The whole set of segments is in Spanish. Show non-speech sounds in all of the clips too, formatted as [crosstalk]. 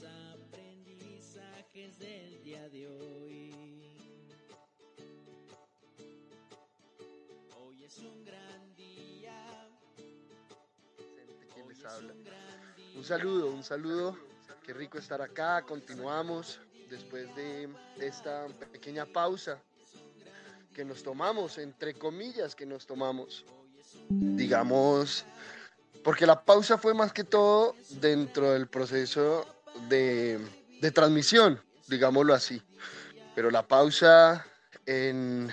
los aprendizajes del día de hoy. Hoy es un gran día. ¿Quién Hoy les es habla? un gran día. Un saludo, un saludo. Qué rico estar acá. Continuamos después de esta pequeña pausa que nos tomamos, entre comillas, que nos tomamos. Digamos, porque la pausa fue más que todo dentro del proceso de, transmisión, digámoslo así. Pero la pausa en,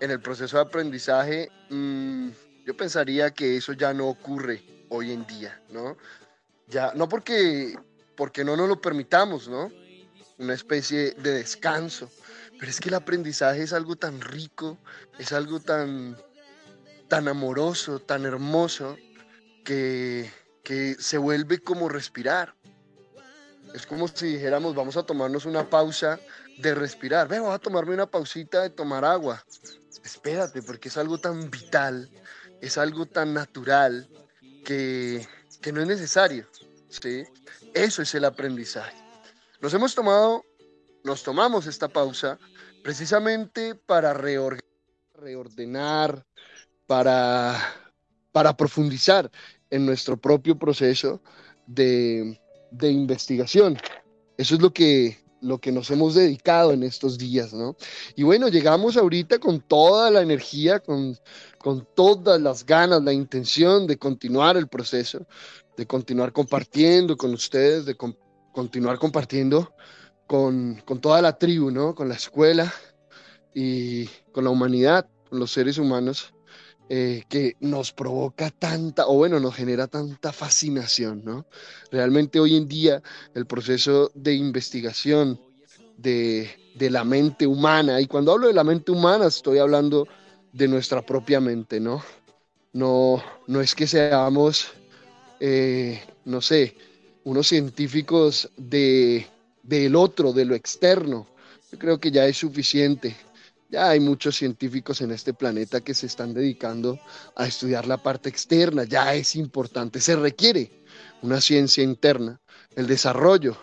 en el proceso de aprendizaje, mm, yo pensaría que eso ya no ocurre hoy en día, ¿no? Ya, no porque, porque no nos lo permitamos, ¿no? Una especie de descanso. Pero es que el aprendizaje es algo tan rico, es algo tan, tan amoroso, tan hermoso, que, que se vuelve como respirar. Es como si dijéramos, vamos a tomarnos una pausa de respirar. Ve, voy a tomarme una pausita de tomar agua. Espérate, porque es algo tan vital, es algo tan natural que, que no es necesario. ¿sí? Eso es el aprendizaje. Nos hemos tomado, nos tomamos esta pausa precisamente para reor- reordenar, para, para profundizar en nuestro propio proceso de, de investigación. Eso es lo que, lo que nos hemos dedicado en estos días, ¿no? Y bueno, llegamos ahorita con toda la energía, con, con todas las ganas, la intención de continuar el proceso, de continuar compartiendo con ustedes, de continuar compartiendo con, con toda la tribu, ¿no? Con la escuela y con la humanidad, con los seres humanos, eh, que nos provoca tanta, o bueno, nos genera tanta fascinación, ¿no? Realmente hoy en día el proceso de investigación de, de la mente humana, y cuando hablo de la mente humana estoy hablando de nuestra propia mente, ¿no? No, no es que seamos, eh, no sé, unos científicos de, del otro, de lo externo. Yo creo que ya es suficiente. Ya hay muchos científicos en este planeta que se están dedicando a estudiar la parte externa. Ya es importante. Se requiere una ciencia interna, el desarrollo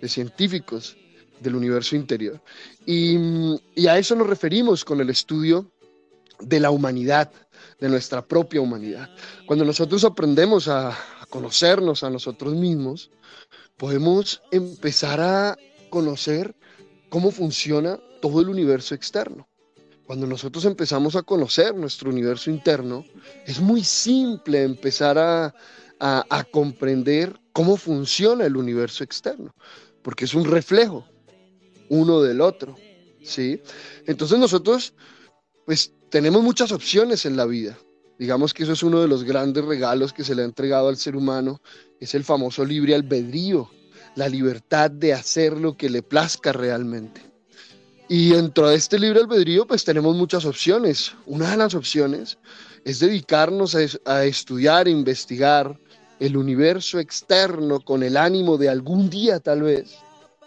de científicos del universo interior. Y, y a eso nos referimos con el estudio de la humanidad, de nuestra propia humanidad. Cuando nosotros aprendemos a, a conocernos a nosotros mismos, podemos empezar a conocer cómo funciona todo el universo externo. Cuando nosotros empezamos a conocer nuestro universo interno, es muy simple empezar a, a, comprender cómo funciona el universo externo, porque es un reflejo uno del otro, ¿sí? Entonces nosotros, pues, tenemos muchas opciones en la vida. Digamos que eso es uno de los grandes regalos que se le ha entregado al ser humano, es el famoso libre albedrío, la libertad de hacer lo que le plazca realmente. Y dentro de este libre albedrío, pues tenemos muchas opciones. Una de las opciones es dedicarnos a, es- a estudiar, investigar el universo externo con el ánimo de algún día tal vez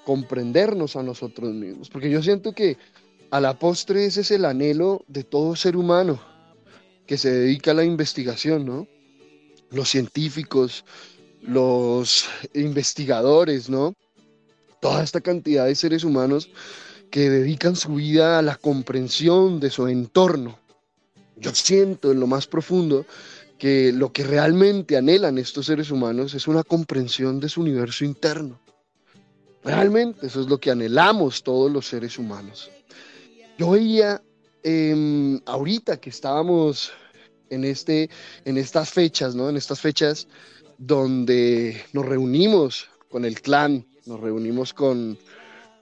comprendernos a nosotros mismos. Porque yo siento que a la postre ese es el anhelo de todo ser humano que se dedica a la investigación, ¿no? Los científicos, los investigadores, ¿no? Toda esta cantidad de seres humanos que dedican su vida a la comprensión de su entorno. Yo siento en lo más profundo que lo que realmente anhelan estos seres humanos es una comprensión de su universo interno. Realmente eso es lo que anhelamos todos los seres humanos. Yo veía em, ahorita que estábamos en, este, en estas fechas, ¿no? En estas fechas donde nos reunimos con el clan, nos reunimos con,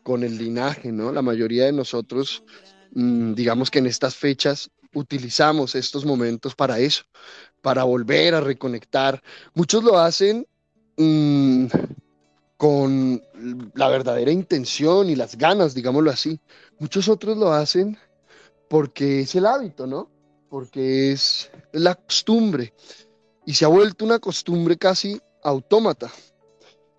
con el linaje, ¿no? La mayoría de nosotros, mm, digamos que en estas fechas utilizamos estos momentos para eso, para volver a reconectar. Muchos lo hacen mm, con la verdadera intención y las ganas, digámoslo así. Muchos otros lo hacen porque es el hábito, ¿no? Porque es la costumbre y se ha vuelto una costumbre casi autómata.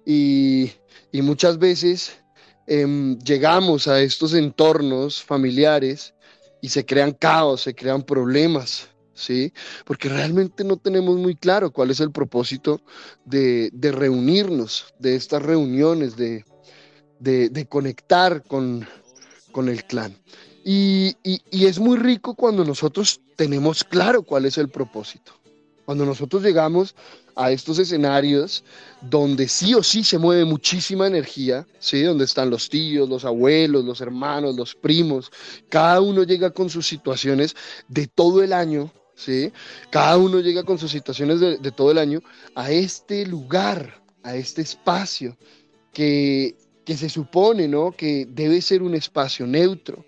Y, y muchas veces em, llegamos a estos entornos familiares y se crean caos, se crean problemas, ¿sí? Porque realmente no tenemos muy claro cuál es el propósito de, reunirnos, de estas reuniones, de, conectar con, el clan. y, es muy rico cuando nosotros tenemos claro cuál es el propósito. Cuando nosotros llegamos a estos escenarios donde sí o sí se mueve muchísima energía, ¿sí? donde están los tíos, los abuelos, los hermanos, los primos, cada uno llega con sus situaciones de todo el año, ¿sí? cada uno llega con sus situaciones de, todo el año a este lugar, a este espacio que, que se supone ¿no? que debe ser un espacio neutro,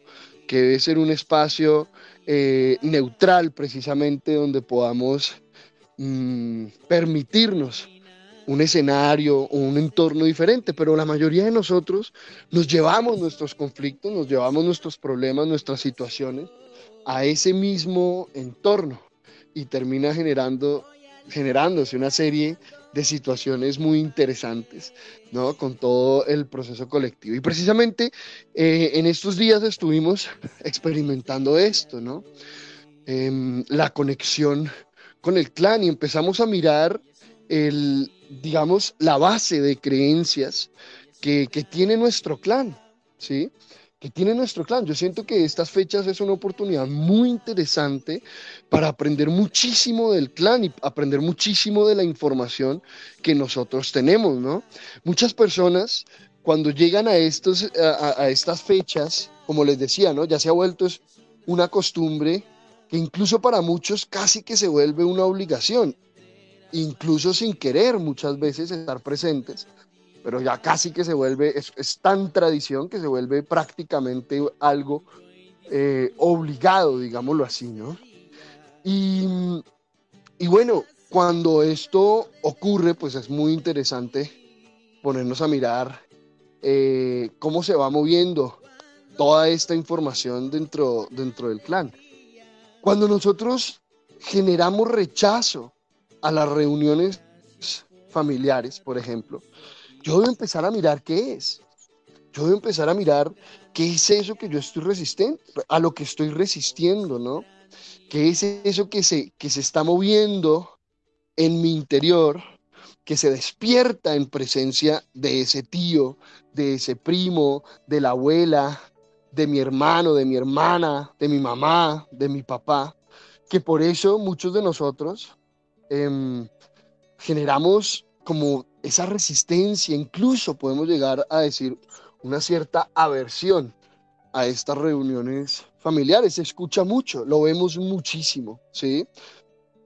que debe ser un espacio eh, neutral precisamente donde podamos Mm, permitirnos un escenario o un entorno diferente, pero la mayoría de nosotros nos llevamos nuestros conflictos, nos llevamos nuestros problemas, nuestras situaciones a ese mismo entorno y termina generando, generándose una serie de situaciones muy interesantes, ¿no? Con todo el proceso colectivo. Y precisamente eh, en estos días estuvimos [laughs] experimentando esto, ¿no? Em, la conexión con el clan y empezamos a mirar el, digamos, la base de creencias que, tiene nuestro clan, ¿sí? que tiene nuestro clan. Yo siento que estas fechas es una oportunidad muy interesante para aprender muchísimo del clan y aprender muchísimo de la información que nosotros tenemos, ¿no? Muchas personas cuando llegan a, estos, a, a estas fechas, como les decía, ¿no? Ya se ha vuelto una costumbre que incluso para muchos casi que se vuelve una obligación, incluso sin querer muchas veces estar presentes, pero ya casi que se vuelve, es, tan tradición que se vuelve prácticamente algo eh, obligado, digámoslo así, ¿no? Y, bueno, cuando esto ocurre, pues es muy interesante ponernos a mirar eh, cómo se va moviendo toda esta información dentro, dentro del clan. Cuando nosotros generamos rechazo a las reuniones familiares, por ejemplo, yo debo empezar a mirar qué es. Yo debo empezar a mirar qué es eso que yo estoy resistiendo, a lo que estoy resistiendo, ¿no? ¿Qué es eso que se, que se está moviendo en mi interior, que se despierta en presencia de ese tío, de ese primo, de la abuela, de mi hermano, de mi hermana, de mi mamá, de mi papá, que por eso muchos de nosotros em, generamos como esa resistencia, incluso podemos llegar a decir una cierta aversión a estas reuniones familiares. Se escucha mucho, lo vemos muchísimo, ¿sí?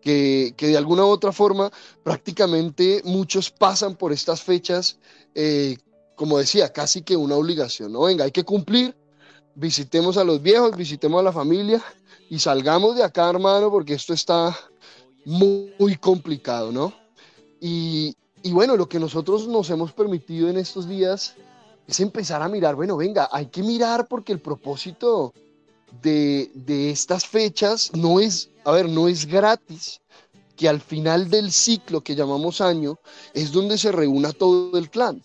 Que, de alguna u otra forma prácticamente muchos pasan por estas fechas, eh, como decía, casi que una obligación, ¿no? Venga, hay que cumplir visitemos a los viejos, visitemos a la familia y salgamos de acá, hermano, porque esto está muy, complicado, ¿no? Y, bueno, lo que nosotros nos hemos permitido en estos días es empezar a mirar, bueno, venga, hay que mirar porque el propósito de, de estas fechas no es, a ver, no es gratis, que al final del ciclo que llamamos año es donde se reúna todo el clan,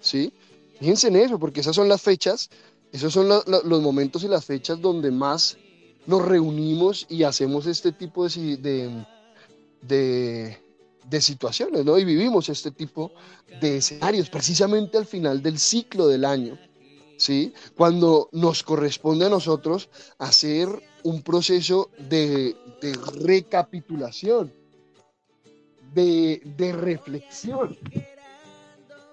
¿sí? Fíjense en eso, porque esas son las fechas esos son los momentos y las fechas donde más nos reunimos y hacemos este tipo de, de, situaciones, ¿no? Y vivimos este tipo de escenarios precisamente al final del ciclo del año, ¿sí? Cuando nos corresponde a nosotros hacer un proceso de, recapitulación, de, de reflexión,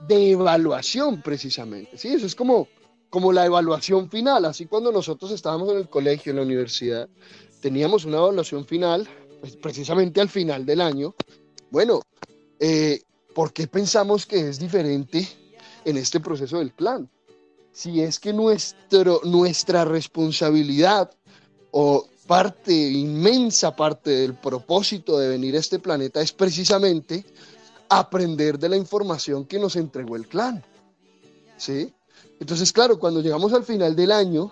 de evaluación precisamente, ¿sí? Eso es como como la evaluación final, así cuando nosotros estábamos en el colegio, en la universidad, teníamos una evaluación final, pues precisamente al final del año. Bueno, eh, ¿por qué pensamos que es diferente en este proceso del plan? Si es que nuestro, nuestra responsabilidad o parte, inmensa parte del propósito de venir a este planeta es precisamente aprender de la información que nos entregó el clan. ¿Sí? Entonces, claro, cuando llegamos al final del año,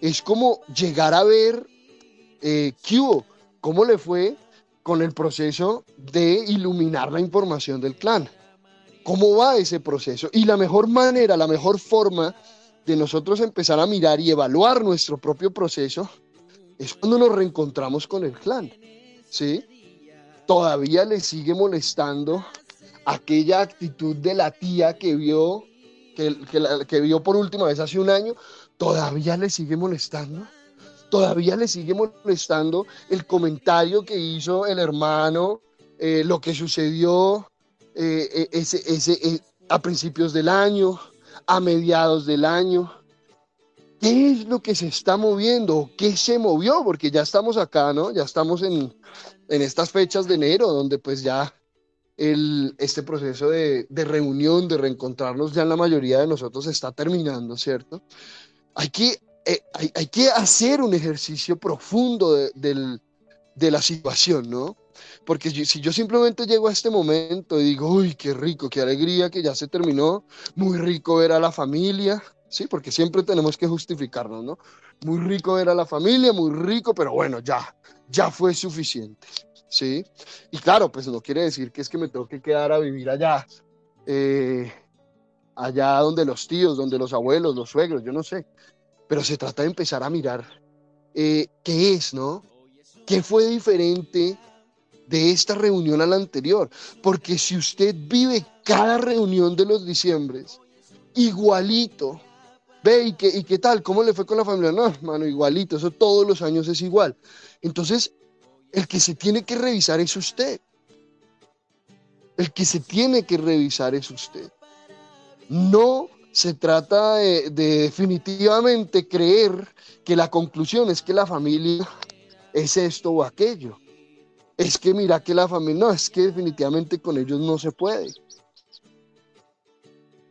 es como llegar a ver eh, qué hubo, cómo le fue con el proceso de iluminar la información del clan. ¿Cómo va ese proceso? Y la mejor manera, la mejor forma de nosotros empezar a mirar y evaluar nuestro propio proceso es cuando nos reencontramos con el clan, ¿sí? Todavía le sigue molestando aquella actitud de la tía que vio, que, que vio por última vez hace un año, todavía le sigue molestando todavía le sigue molestando el comentario que hizo el hermano, eh, lo que sucedió eh, eh, ese, ese, a principios del año, a mediados del año. ¿Qué es lo que se está moviendo? ¿Qué se movió? Porque ya estamos acá, ¿no? Ya estamos en, en estas fechas de enero, donde pues ya el, este proceso de, de, reunión, de reencontrarnos, ya en la mayoría de nosotros está terminando, ¿cierto? Hay que eh, hay, que hacer un ejercicio profundo de, la situación, ¿no? Porque si yo simplemente llego a este momento y digo, uy, qué rico, qué alegría que ya se terminó, muy rico ver a la familia, ¿sí? Porque siempre tenemos que justificarnos, ¿no? Muy rico ver a la familia, muy rico, pero bueno, ya, ya fue suficiente, ¿sí? Y claro, pues no quiere decir que es que me tengo que quedar a vivir allá, eh, allá donde los tíos, donde los abuelos, los suegros, yo no sé pero se trata de empezar a mirar eh, qué es, ¿no? ¿Qué fue diferente de esta reunión a la anterior? Porque si usted vive cada reunión de los diciembres igualito, ve y qué, y qué tal, cómo le fue con la familia, no, hermano, igualito, eso todos los años es igual. Entonces, el que se tiene que revisar es usted. El que se tiene que revisar es usted. No se trata de, definitivamente creer que la conclusión es que la familia es esto o aquello. Es que mira que la familia, no, es que definitivamente con ellos no se puede.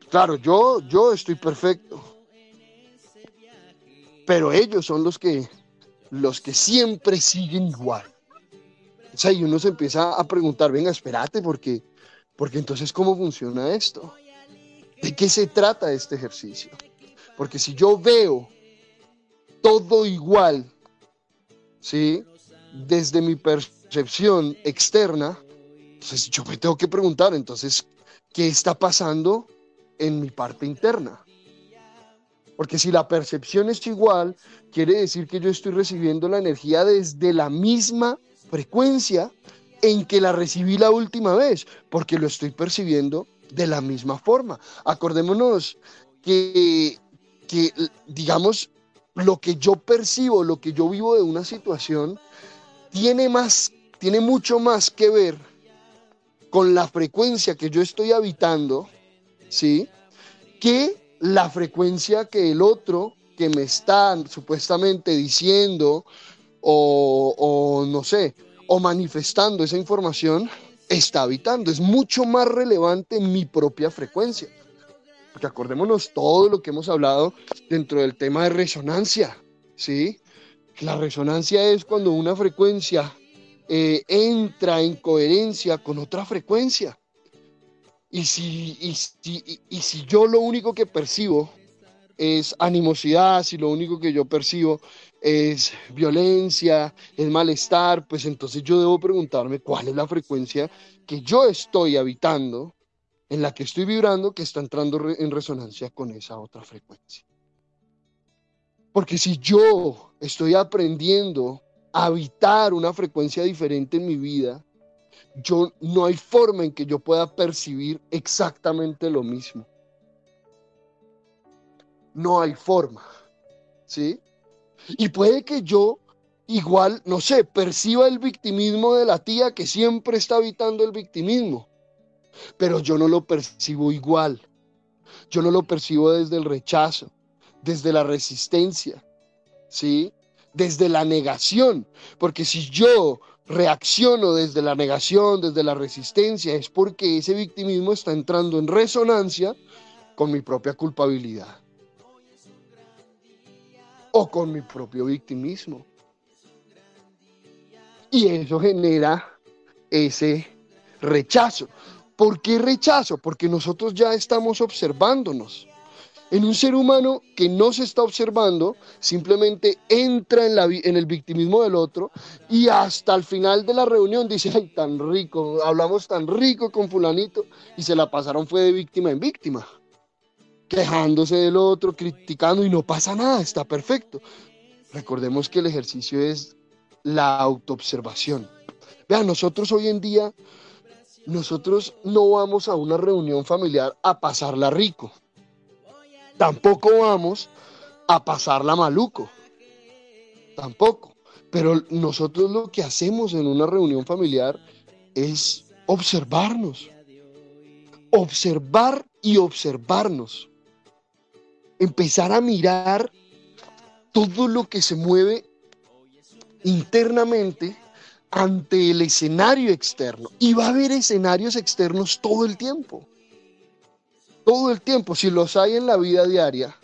Claro, yo, yo estoy perfecto. Pero ellos son los que, los que siempre siguen igual. Sea, y uno se empieza a preguntar, venga, espérate, porque, porque entonces, ¿cómo funciona esto? ¿De qué se trata este ejercicio? Porque si yo veo todo igual, ¿sí? Desde mi percepción externa, entonces yo me tengo que preguntar, entonces, ¿qué está pasando en mi parte interna? Porque si la percepción es igual, quiere decir que yo estoy recibiendo la energía desde la misma frecuencia en que la recibí la última vez, porque lo estoy percibiendo de la misma forma. Acordémonos que, que, digamos, lo que yo percibo, lo que yo vivo de una situación, tiene más, tiene mucho más que ver con la frecuencia que yo estoy habitando, ¿sí? Que la frecuencia que el otro que me está supuestamente diciendo o, no sé, o manifestando esa información, está habitando. Es mucho más relevante mi propia frecuencia. Porque acordémonos todo lo que hemos hablado dentro del tema de resonancia, ¿sí? La resonancia es cuando una frecuencia eh, entra en coherencia con otra frecuencia. Y si, y, si, y si yo lo único que percibo es animosidad, si lo único que yo percibo es violencia, es malestar, pues entonces yo debo preguntarme cuál es la frecuencia que yo estoy habitando, en la que estoy vibrando, que está entrando en resonancia con esa otra frecuencia. Porque si yo estoy aprendiendo a habitar una frecuencia diferente en mi vida, yo no hay forma en que yo pueda percibir exactamente lo mismo. No hay forma. ¿Sí? Y puede que yo igual, no sé, perciba el victimismo de la tía que siempre está habitando el victimismo, pero yo no lo percibo igual. Yo no lo percibo desde el rechazo, desde la resistencia, ¿sí? Desde la negación, porque si yo reacciono desde la negación, desde la resistencia, es porque ese victimismo está entrando en resonancia con mi propia culpabilidad o con mi propio victimismo. Y eso genera ese rechazo. ¿Por qué rechazo? Porque nosotros ya estamos observándonos. En un ser humano que no se está observando, simplemente entra en, la, en el victimismo del otro y hasta el final de la reunión dice, ay, tan rico, hablamos tan rico con fulanito y se la pasaron fue de víctima en víctima quejándose del otro, criticando y no pasa nada, está perfecto. Recordemos que el ejercicio es la autoobservación. Vean, nosotros hoy en día, nosotros no vamos a una reunión familiar a pasarla rico. Tampoco vamos a pasarla maluco. Tampoco. Pero nosotros lo que hacemos en una reunión familiar es observarnos. Observar y observarnos. Empezar a mirar todo lo que se mueve internamente ante el escenario externo. Y va a haber escenarios externos todo el tiempo. Todo el tiempo. Si los hay en la vida diaria,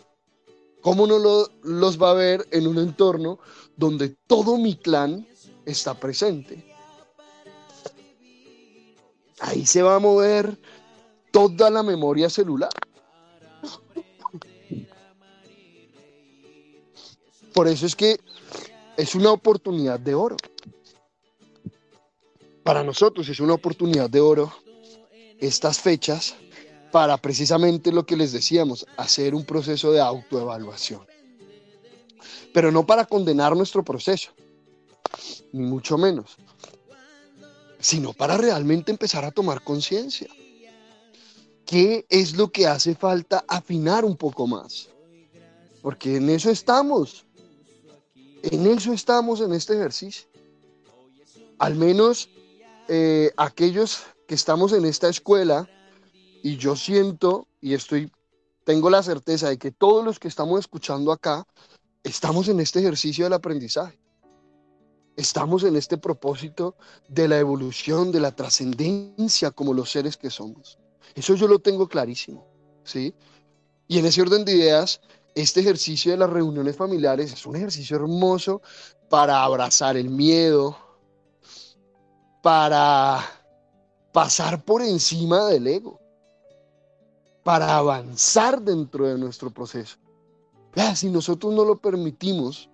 ¿cómo no los va a ver en un entorno donde todo mi clan está presente? Ahí se va a mover toda la memoria celular. Por eso es que es una oportunidad de oro. Para nosotros es una oportunidad de oro estas fechas para precisamente lo que les decíamos, hacer un proceso de autoevaluación. Pero no para condenar nuestro proceso, ni mucho menos, sino para realmente empezar a tomar conciencia. ¿Qué es lo que hace falta afinar un poco más? Porque en eso estamos. En eso estamos en este ejercicio. Al menos eh, aquellos que estamos en esta escuela, y yo siento y estoy, tengo la certeza de que todos los que estamos escuchando acá, estamos en este ejercicio del aprendizaje. Estamos en este propósito de la evolución, de la trascendencia como los seres que somos. Eso yo lo tengo clarísimo, ¿sí? Y en ese orden de ideas, este ejercicio de las reuniones familiares es un ejercicio hermoso para abrazar el miedo, para pasar por encima del ego, para avanzar dentro de nuestro proceso. si nosotros no lo permitimos,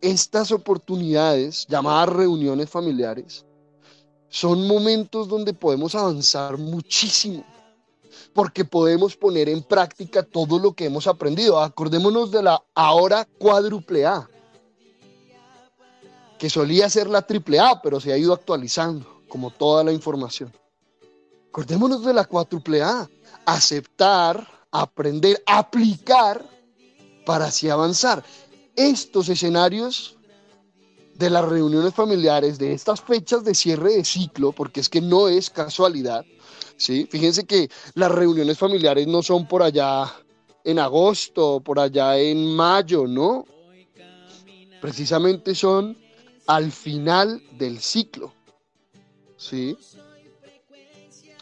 estas oportunidades, llamadas reuniones familiares, son momentos donde podemos avanzar muchísimo, porque podemos poner en práctica todo lo que hemos aprendido. Acordémonos de la ahora cuádruple A, que solía ser la triple A, pero se ha ido actualizando, como toda la información. Acordémonos de la cuádruple A, aceptar, aprender, aplicar para así avanzar estos escenarios de las reuniones familiares, de estas fechas de cierre de ciclo, porque es que no es casualidad, ¿sí? Fíjense que las reuniones familiares no son por allá en agosto, por allá en mayo, ¿no? Precisamente son al final del ciclo, ¿sí?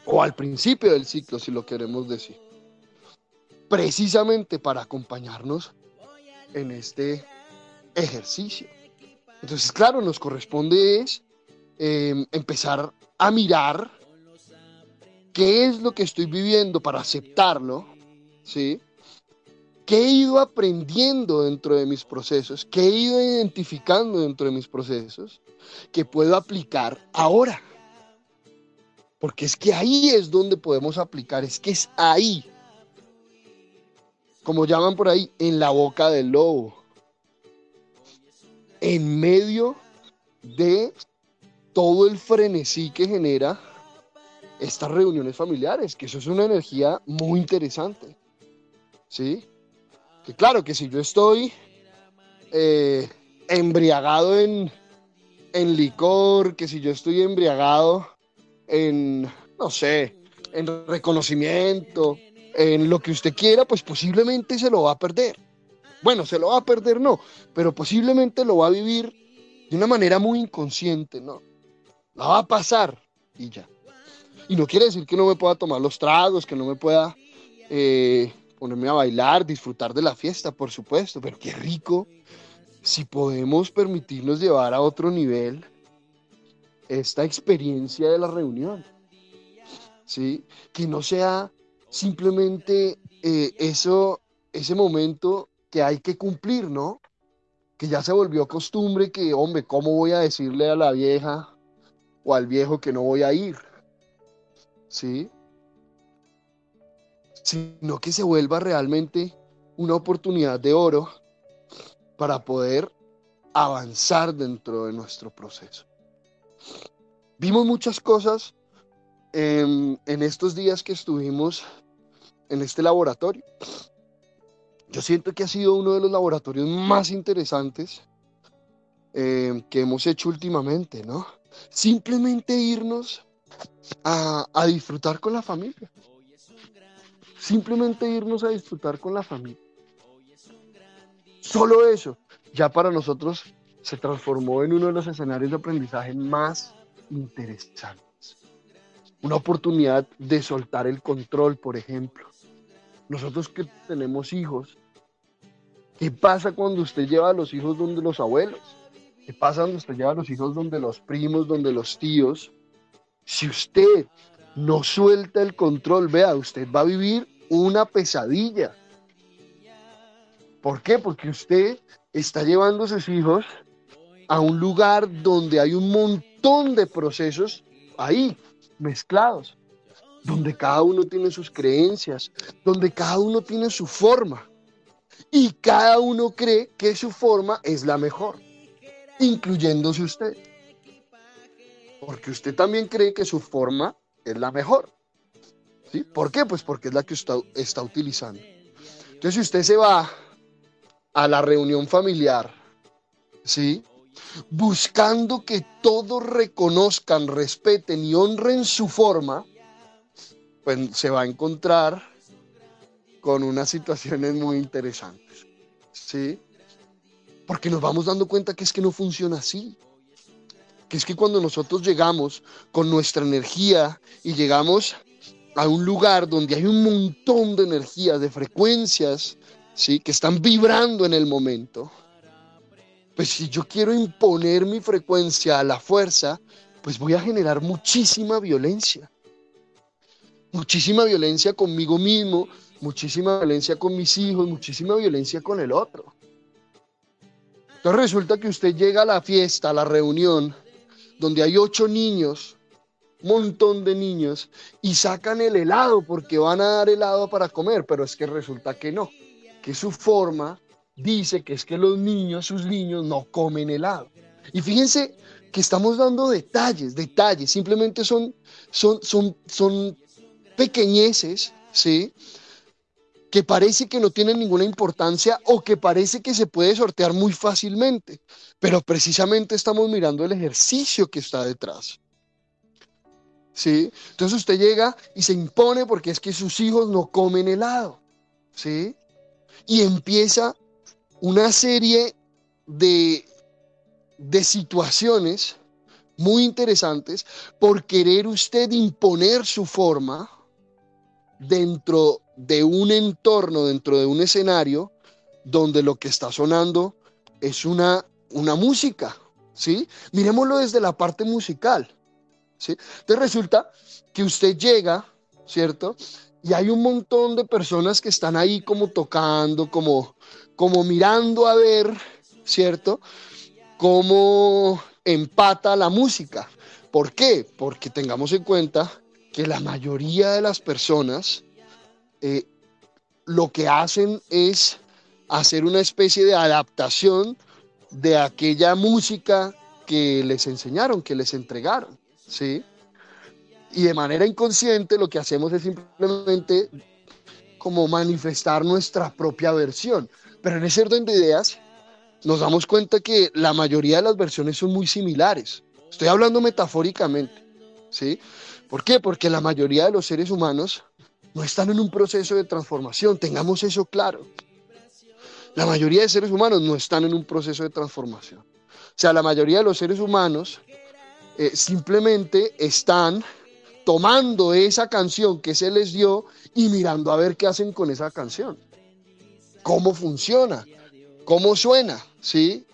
O al principio del ciclo, si lo queremos decir. Precisamente para acompañarnos en este ejercicio. Entonces, claro, nos corresponde es em, empezar a mirar qué es lo que estoy viviendo para aceptarlo, ¿sí? ¿Qué he ido aprendiendo dentro de mis procesos? ¿Qué he ido identificando dentro de mis procesos que puedo aplicar ahora? Porque es que ahí es donde podemos aplicar, es que es ahí como llaman por ahí, en la boca del lobo. En medio de todo el frenesí que genera estas reuniones familiares, que eso es una energía muy interesante. ¿Sí? Que claro, que si yo estoy eh, embriagado en, en licor, que si yo estoy embriagado en, no sé, en reconocimiento, en lo que usted quiera, pues posiblemente se lo va a perder. Bueno, se lo va a perder, no, pero posiblemente lo va a vivir de una manera muy inconsciente, ¿no? La va a pasar y ya. Y no quiere decir que no me pueda tomar los tragos, que no me pueda eh, ponerme a bailar, disfrutar de la fiesta, por supuesto, pero qué rico si podemos permitirnos llevar a otro nivel esta experiencia de la reunión. ¿Sí? Que no sea simplemente eh, eso, ese momento que hay que cumplir, ¿no? Que ya se volvió costumbre que, hombre, ¿cómo voy a decirle a la vieja o al viejo que no voy a ir? ¿Sí? Sino que se vuelva realmente una oportunidad de oro para poder avanzar dentro de nuestro proceso. Vimos muchas cosas en, en estos días que estuvimos en este laboratorio. Yo siento que ha sido uno de los laboratorios más interesantes eh, que hemos hecho últimamente, ¿no? Simplemente irnos a, a disfrutar con la familia. Simplemente irnos a disfrutar con la familia. Solo eso, ya para nosotros se transformó en uno de los escenarios de aprendizaje más interesantes. Una oportunidad de soltar el control, por ejemplo. Nosotros que tenemos hijos, ¿qué pasa cuando usted lleva a los hijos donde los abuelos? ¿Qué pasa cuando usted lleva a los hijos donde los primos, donde los tíos? Si usted no suelta el control, vea, usted va a vivir una pesadilla. ¿Por qué? Porque usted está llevando a sus hijos a un lugar donde hay un montón de procesos ahí, mezclados, donde cada uno tiene sus creencias, donde cada uno tiene su forma y cada uno cree que su forma es la mejor, incluyéndose usted. Porque usted también cree que su forma es la mejor. ¿Sí? ¿Por qué? Pues porque es la que usted está utilizando. Entonces, si usted se va a la reunión familiar, ¿sí? Buscando que todos reconozcan, respeten y honren su forma, pues se va a encontrar con unas situaciones muy interesantes, ¿sí? Porque nos vamos dando cuenta que es que no funciona así. Que es que cuando nosotros llegamos con nuestra energía y llegamos a un lugar donde hay un montón de energía, de frecuencias, ¿sí? que están vibrando en el momento, pues si yo quiero imponer mi frecuencia a la fuerza, pues voy a generar muchísima violencia. Muchísima violencia conmigo mismo, muchísima violencia con mis hijos, muchísima violencia con el otro. Entonces resulta que usted llega a la fiesta, a la reunión, donde hay ocho niños, un montón de niños, y sacan el helado porque van a dar helado para comer, pero es que resulta que no que su forma dice que es que los niños, sus niños, no comen helado. Y fíjense que estamos dando detalles, detalles, simplemente son, son, son, son pequeñeces, ¿sí? Que parece que no tienen ninguna importancia o que parece que se puede sortear muy fácilmente, pero precisamente estamos mirando el ejercicio que está detrás. ¿Sí? Entonces usted llega y se impone porque es que sus hijos no comen helado, ¿sí? y empieza una serie de, de situaciones muy interesantes por querer usted imponer su forma dentro de un entorno, dentro de un escenario donde lo que está sonando es una, una música, ¿sí? Miremoslo desde la parte musical, ¿sí? Entonces resulta que usted llega, ¿cierto? Y hay un montón de personas que están ahí como tocando, como, como mirando a ver, ¿cierto? Cómo empata la música. ¿Por qué? Porque tengamos en cuenta que la mayoría de las personas eh, lo que hacen es hacer una especie de adaptación de aquella música que les enseñaron, que les entregaron, ¿sí? y de manera inconsciente lo que hacemos es simplemente como manifestar nuestra propia versión. Pero en ese orden de ideas nos damos cuenta que la mayoría de las versiones son muy similares. Estoy hablando metafóricamente, ¿sí? ¿Por qué? Porque la mayoría de los seres humanos no están en un proceso de transformación, tengamos eso claro. La mayoría de seres humanos no están en un proceso de transformación. O sea, la mayoría de los seres humanos eh, simplemente están tomando esa canción que se les dio y mirando a ver qué hacen con esa canción. ¿Cómo funciona? ¿Cómo suena? ¿Sí?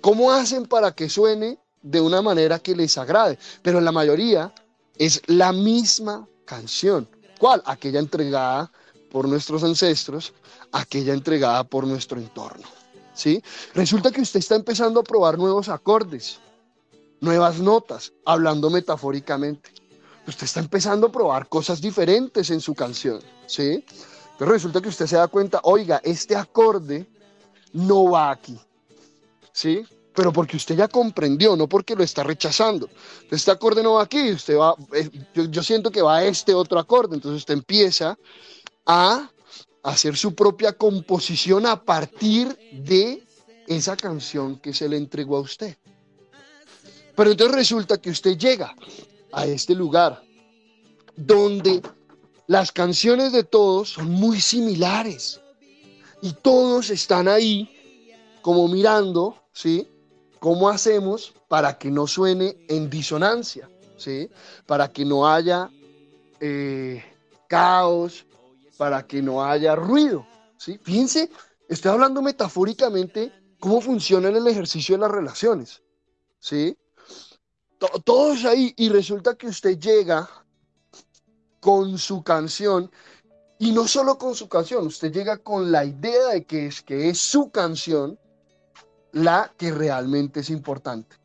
¿Cómo hacen para que suene de una manera que les agrade? Pero la mayoría es la misma canción. ¿Cuál? Aquella entregada por nuestros ancestros, aquella entregada por nuestro entorno. ¿Sí? Resulta que usted está empezando a probar nuevos acordes, nuevas notas, hablando metafóricamente usted está empezando a probar cosas diferentes en su canción, ¿sí? Pero resulta que usted se da cuenta, oiga, este acorde no va aquí, ¿sí? Pero porque usted ya comprendió, no porque lo está rechazando. Este acorde no va aquí, usted va, eh, yo, yo siento que va a este otro acorde, entonces usted empieza a hacer su propia composición a partir de esa canción que se le entregó a usted. Pero entonces resulta que usted llega a este lugar donde las canciones de todos son muy similares y todos están ahí como mirando, ¿sí? ¿Cómo hacemos para que no suene en disonancia, ¿sí? Para que no haya eh, caos, para que no haya ruido, ¿sí? Fíjense, estoy hablando metafóricamente cómo funciona en el ejercicio de las relaciones, ¿sí? Todos ahí y resulta que usted llega con su canción y no solo con su canción, usted llega con la idea de que es que es su canción la que realmente es importante.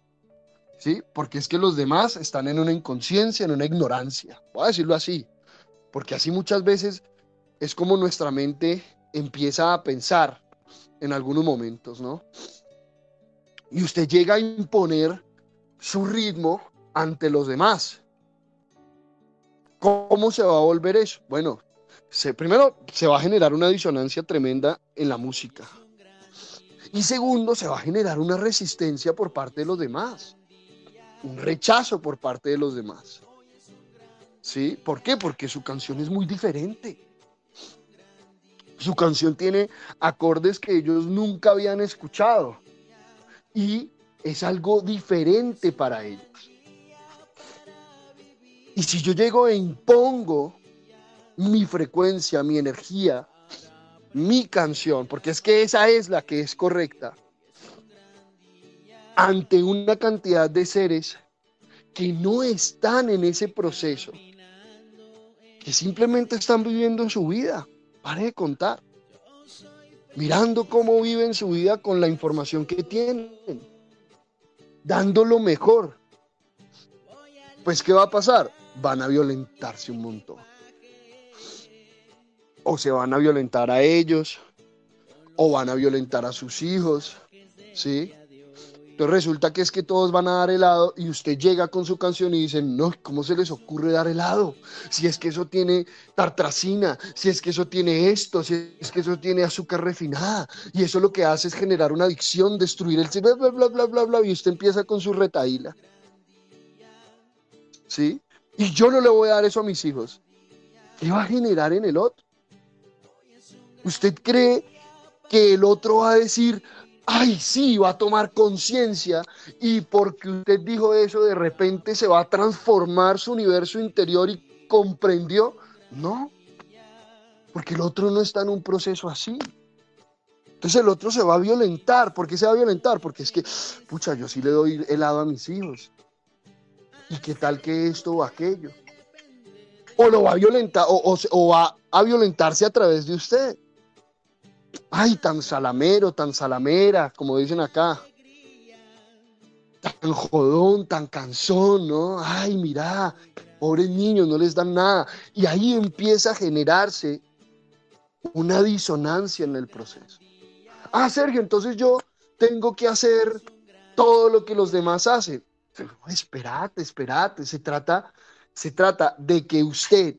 ¿Sí? Porque es que los demás están en una inconsciencia, en una ignorancia. Voy a decirlo así, porque así muchas veces es como nuestra mente empieza a pensar en algunos momentos, ¿no? Y usted llega a imponer su ritmo ante los demás. ¿Cómo se va a volver eso? Bueno, primero se va a generar una disonancia tremenda en la música. Y segundo, se va a generar una resistencia por parte de los demás. Un rechazo por parte de los demás. ¿Sí? ¿Por qué? Porque su canción es muy diferente. Su canción tiene acordes que ellos nunca habían escuchado. Y es algo diferente para ellos. Y si yo llego e impongo mi frecuencia, mi energía, mi canción, porque es que esa es la que es correcta, ante una cantidad de seres que no están en ese proceso, que simplemente están viviendo su vida, pare de contar, mirando cómo viven su vida con la información que tienen, dando lo mejor. Pues, ¿qué va a pasar? van a violentarse un montón. O se van a violentar a ellos, o van a violentar a sus hijos, ¿sí? Entonces resulta que es que todos van a dar helado y usted llega con su canción y dicen, no, ¿cómo se les ocurre dar helado? Si es que eso tiene tartracina, si es que eso tiene esto, si es que eso tiene azúcar refinada. Y eso lo que hace es generar una adicción, destruir el... Bla, bla, bla, bla, bla, bla, y usted empieza con su retaíla. ¿Sí? y yo no le voy a dar eso a mis hijos, ¿qué va a generar en el otro? ¿Usted cree que el otro va a decir, ay, sí, va a tomar conciencia y porque usted dijo eso, de repente se va a transformar su universo interior y comprendió? No, porque el otro no está en un proceso así. Entonces el otro se va a violentar. ¿Por qué se va a violentar? Porque es que, pucha, yo sí le doy helado a mis hijos. ¿Y qué tal que esto o aquello? O lo va a violentar, o, va a violentarse a través de usted. Ay, tan salamero, tan salamera, como dicen acá. Tan jodón, tan cansón, ¿no? Ay, mira, pobres niños, no les dan nada. Y ahí empieza a generarse una disonancia en el proceso. Ah, Sergio, entonces yo tengo que hacer todo lo que los demás hacen esperate, esperate, se trata, se trata de que usted,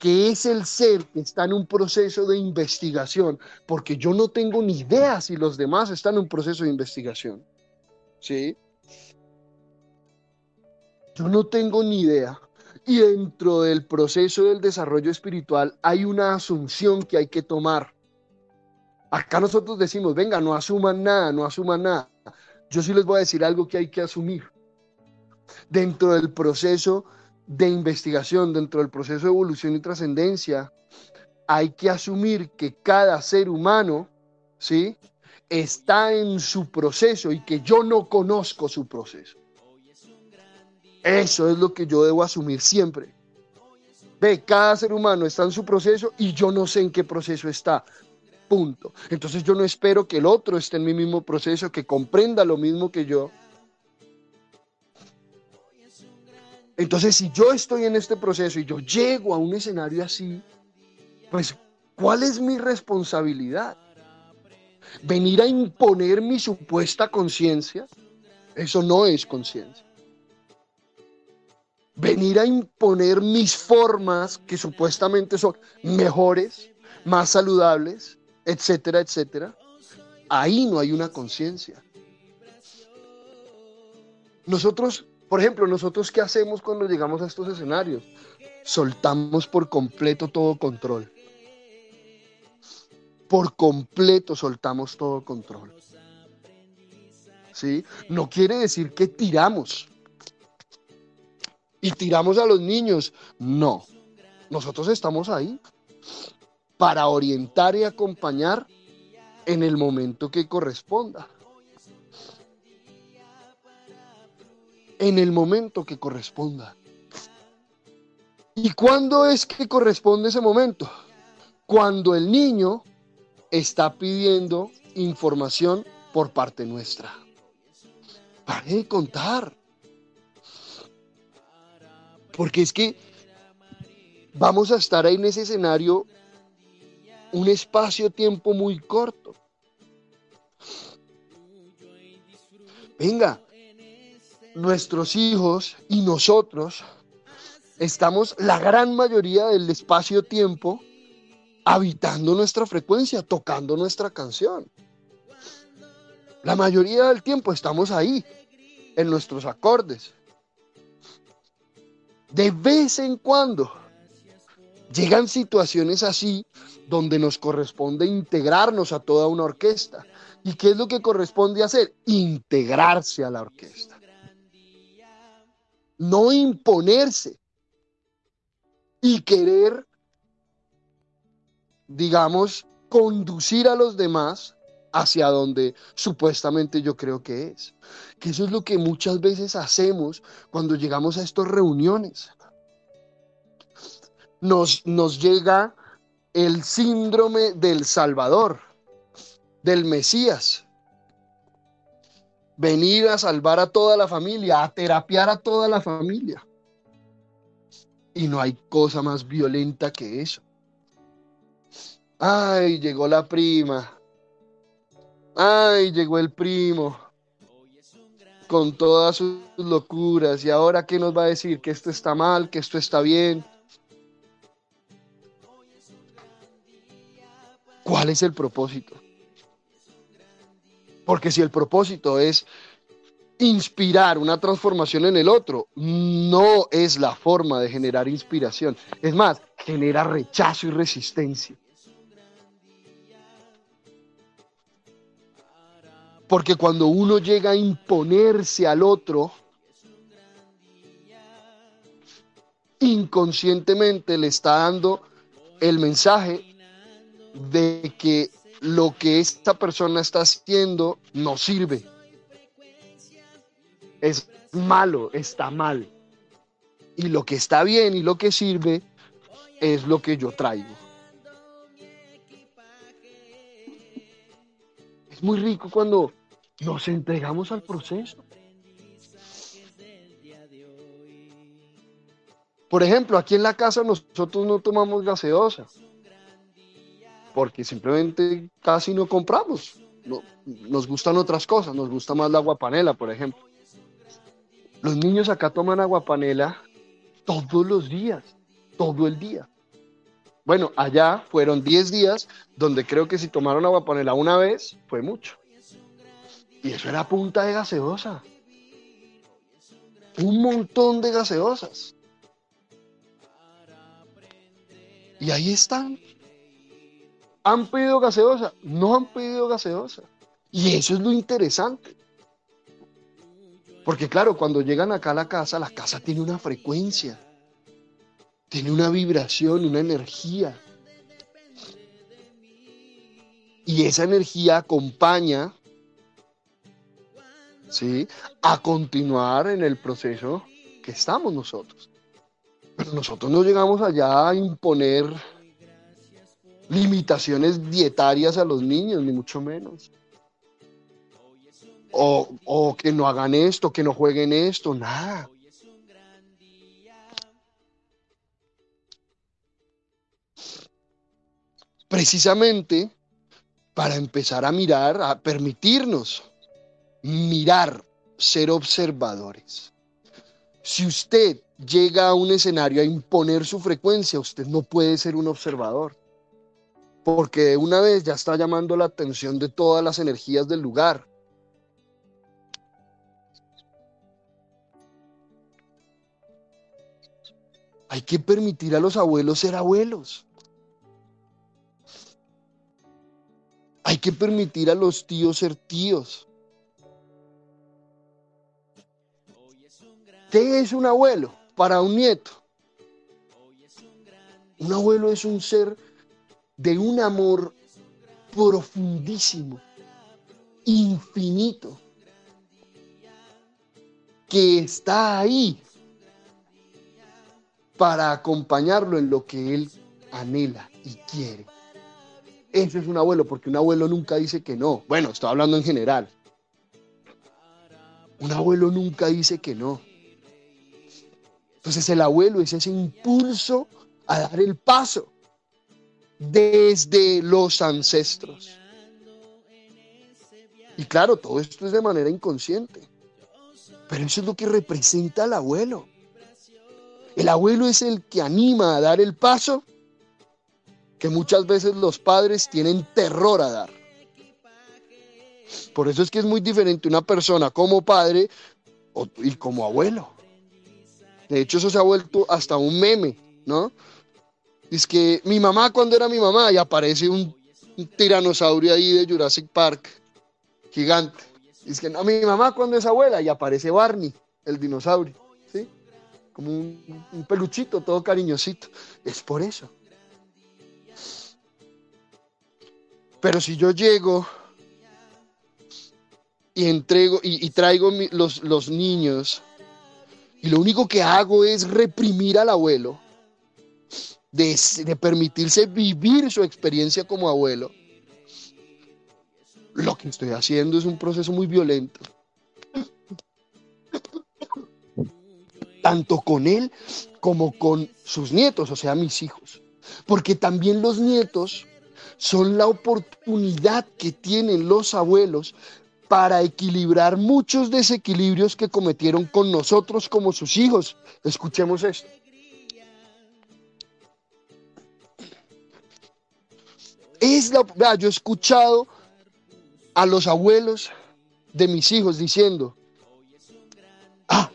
que es el ser que está en un proceso de investigación, porque yo no tengo ni idea si los demás están en un proceso de investigación, ¿sí? Yo no tengo ni idea. Y dentro del proceso del desarrollo espiritual hay una asunción que hay que tomar. Acá nosotros decimos, venga, no asuman nada, no asuman nada. Yo sí les voy a decir algo que hay que asumir. Dentro del proceso de investigación, dentro del proceso de evolución y trascendencia, hay que asumir que cada ser humano, ¿sí? Está en su proceso y que yo no conozco su proceso. Eso es lo que yo debo asumir siempre. Ve, cada ser humano está en su proceso y yo no sé en qué proceso está. Punto. Entonces yo no espero que el otro esté en mi mismo proceso, que comprenda lo mismo que yo. Entonces si yo estoy en este proceso y yo llego a un escenario así, pues ¿cuál es mi responsabilidad? venir a imponer mi supuesta conciencia, eso no es conciencia. Venir a imponer mis formas que supuestamente son mejores, más saludables, etcétera, etcétera, ahí no hay una conciencia. Nosotros, por ejemplo, nosotros qué hacemos cuando llegamos a estos escenarios? Soltamos por completo todo control. Por completo soltamos todo control. ¿Sí? No quiere decir que tiramos. Y tiramos a los niños. No. Nosotros estamos ahí para orientar y acompañar en el momento que corresponda. En el momento que corresponda. ¿Y cuándo es que corresponde ese momento? Cuando el niño está pidiendo información por parte nuestra. Pare de contar. Porque es que vamos a estar ahí en ese escenario un espacio-tiempo muy corto. Venga, nuestros hijos y nosotros estamos la gran mayoría del espacio-tiempo habitando nuestra frecuencia, tocando nuestra canción. La mayoría del tiempo estamos ahí, en nuestros acordes. De vez en cuando llegan situaciones así donde nos corresponde integrarnos a toda una orquesta. ¿Y qué es lo que corresponde hacer? Integrarse a la orquesta. No imponerse y querer, digamos, conducir a los demás hacia donde supuestamente yo creo que es. Que eso es lo que muchas veces hacemos cuando llegamos a estas reuniones. Nos, nos llega el síndrome del Salvador, del Mesías. Venir a salvar a toda la familia, a terapiar a toda la familia. Y no hay cosa más violenta que eso. Ay, llegó la prima. Ay, llegó el primo. Con todas sus locuras. ¿Y ahora qué nos va a decir? Que esto está mal, que esto está bien. ¿Cuál es el propósito? Porque si el propósito es inspirar una transformación en el otro, no es la forma de generar inspiración. Es más, genera rechazo y resistencia. Porque cuando uno llega a imponerse al otro, inconscientemente le está dando el mensaje de que lo que esta persona está haciendo no sirve. Es malo, está mal. Y lo que está bien y lo que sirve es lo que yo traigo. Es muy rico cuando nos entregamos al proceso. Por ejemplo, aquí en la casa nosotros no tomamos gaseosa porque simplemente casi no compramos. No, nos gustan otras cosas, nos gusta más la agua panela, por ejemplo. Los niños acá toman agua panela todos los días, todo el día. Bueno, allá fueron 10 días donde creo que si tomaron agua panela una vez fue mucho. Y eso era punta de gaseosa. Un montón de gaseosas. Y ahí están, ¿Han pedido gaseosa? No han pedido gaseosa. Y eso es lo interesante. Porque claro, cuando llegan acá a la casa, la casa tiene una frecuencia, tiene una vibración, una energía. Y esa energía acompaña ¿sí? a continuar en el proceso que estamos nosotros. Pero nosotros no llegamos allá a imponer limitaciones dietarias a los niños, ni mucho menos. O, que no hagan esto, que no jueguen esto, nada. Precisamente para empezar a mirar, a permitirnos mirar, ser observadores. Si usted llega a un escenario a imponer su frecuencia, usted no puede ser un observador. Porque una vez ya está llamando la atención de todas las energías del lugar. Hay que permitir a los abuelos ser abuelos. Hay que permitir a los tíos ser tíos. ¿Qué es un abuelo para un nieto? Un abuelo es un ser de un amor profundísimo, infinito, que está ahí para acompañarlo en lo que él anhela y quiere. Ese es un abuelo, porque un abuelo nunca dice que no. Bueno, estoy hablando en general. Un abuelo nunca dice que no. Entonces el abuelo es ese impulso a dar el paso desde los ancestros. Y claro, todo esto es de manera inconsciente. Pero eso es lo que representa al abuelo. El abuelo es el que anima a dar el paso que muchas veces los padres tienen terror a dar. Por eso es que es muy diferente una persona como padre y como abuelo. De hecho, eso se ha vuelto hasta un meme, ¿no? Es que mi mamá cuando era mi mamá y aparece un, tiranosaurio ahí de Jurassic Park, gigante. Es que no, mi mamá cuando es abuela y aparece Barney, el dinosaurio, ¿sí? Como un peluchito todo cariñosito. Es por eso. Pero si yo llego y entrego y, traigo los, los niños y lo único que hago es reprimir al abuelo, de, permitirse vivir su experiencia como abuelo, lo que estoy haciendo es un proceso muy violento. Tanto con él como con sus nietos, o sea, mis hijos. Porque también los nietos son la oportunidad que tienen los abuelos para equilibrar muchos desequilibrios que cometieron con nosotros como sus hijos. Escuchemos esto. Es la, yo he escuchado a los abuelos de mis hijos diciendo, ah,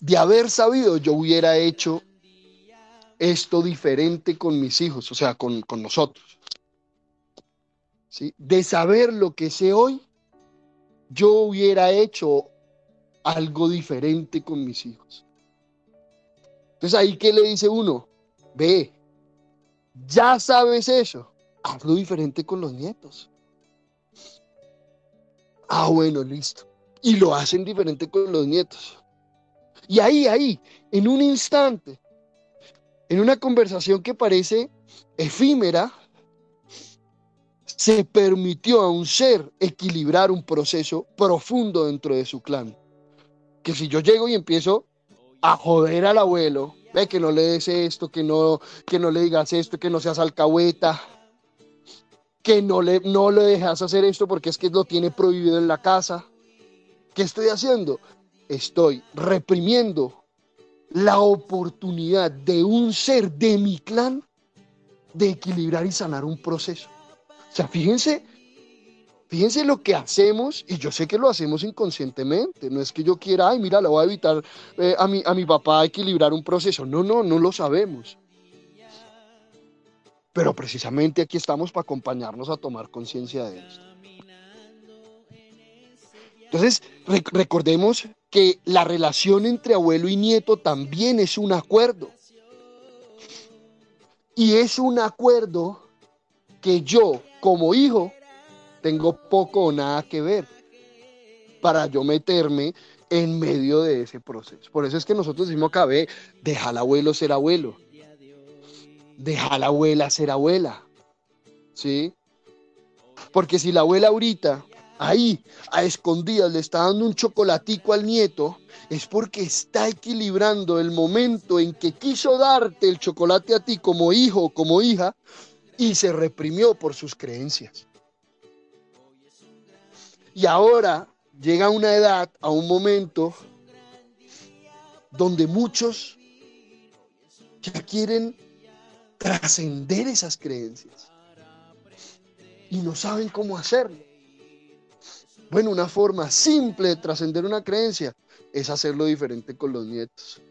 de haber sabido yo hubiera hecho esto diferente con mis hijos, o sea, con, nosotros. ¿Sí? De saber lo que sé hoy, yo hubiera hecho algo diferente con mis hijos. Entonces ahí ¿qué le dice uno, ve, ya sabes eso, hazlo diferente con los nietos. Ah, bueno, listo. Y lo hacen diferente con los nietos. Y ahí, ahí, en un instante, en una conversación que parece efímera, se permitió a un ser equilibrar un proceso profundo dentro de su clan. Que si yo llego y empiezo a joder al abuelo, que no le des esto, que no, que no le digas esto, que no seas alcahueta, que no le, no le dejas hacer esto porque es que lo tiene prohibido en la casa. ¿Qué estoy haciendo? Estoy reprimiendo la oportunidad de un ser de mi clan de equilibrar y sanar un proceso. O sea, fíjense, fíjense lo que hacemos, y yo sé que lo hacemos inconscientemente, no es que yo quiera, ay, mira, le voy a evitar eh, a, mi, a mi papá equilibrar un proceso. No, no, no lo sabemos. Pero precisamente aquí estamos para acompañarnos a tomar conciencia de esto. Entonces, recordemos que la relación entre abuelo y nieto también es un acuerdo. Y es un acuerdo que yo, como hijo, tengo poco o nada que ver para yo meterme en medio de ese proceso. Por eso es que nosotros decimos acá, ve, deja al abuelo ser abuelo. Deja a la abuela ser abuela. ¿Sí? Porque si la abuela ahorita ahí a escondidas le está dando un chocolatico al nieto, es porque está equilibrando el momento en que quiso darte el chocolate a ti como hijo o como hija y se reprimió por sus creencias. Y ahora llega una edad, a un momento donde muchos ya quieren trascender esas creencias y no saben cómo hacerlo. Bueno, una forma simple de trascender una creencia es hacerlo diferente con los nietos.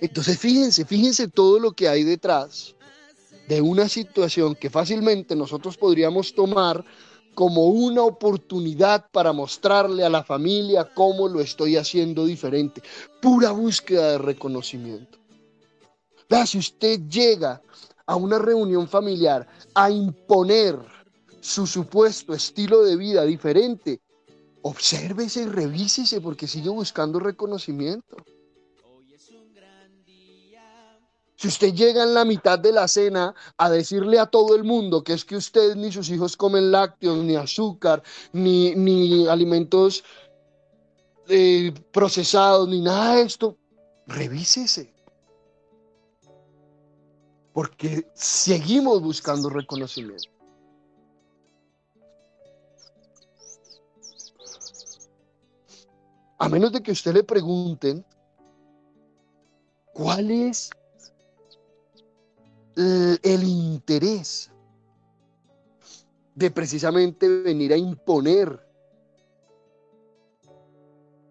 Entonces fíjense, fíjense todo lo que hay detrás de una situación que fácilmente nosotros podríamos tomar como una oportunidad para mostrarle a la familia cómo lo estoy haciendo diferente. Pura búsqueda de reconocimiento. Vea, si usted llega a una reunión familiar a imponer su supuesto estilo de vida diferente, obsérvese y revísese porque sigue buscando reconocimiento. Si usted llega en la mitad de la cena a decirle a todo el mundo que es que usted ni sus hijos comen lácteos, ni azúcar, ni, ni alimentos eh, procesados, ni nada de esto, revísese. Porque seguimos buscando reconocimiento. A menos de que usted le pregunten cuál es el interés de precisamente venir a imponer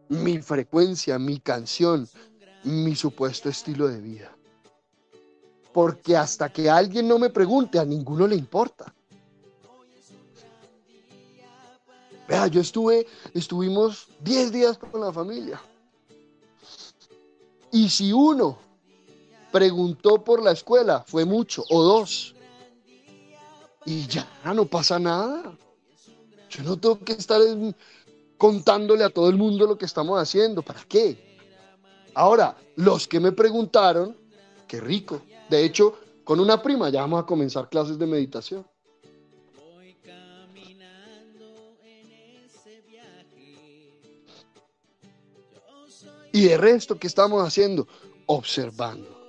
mi frecuencia, mi canción, mi supuesto estilo de vida. Porque hasta que alguien no me pregunte, a ninguno le importa. Vea, yo estuve, estuvimos 10 días con la familia. Y si uno preguntó por la escuela, fue mucho, o dos. Y ya no pasa nada. Yo no tengo que estar contándole a todo el mundo lo que estamos haciendo. ¿Para qué? Ahora, los que me preguntaron, qué rico. De hecho, con una prima ya vamos a comenzar clases de meditación. Y de resto, ¿qué estamos haciendo? Observando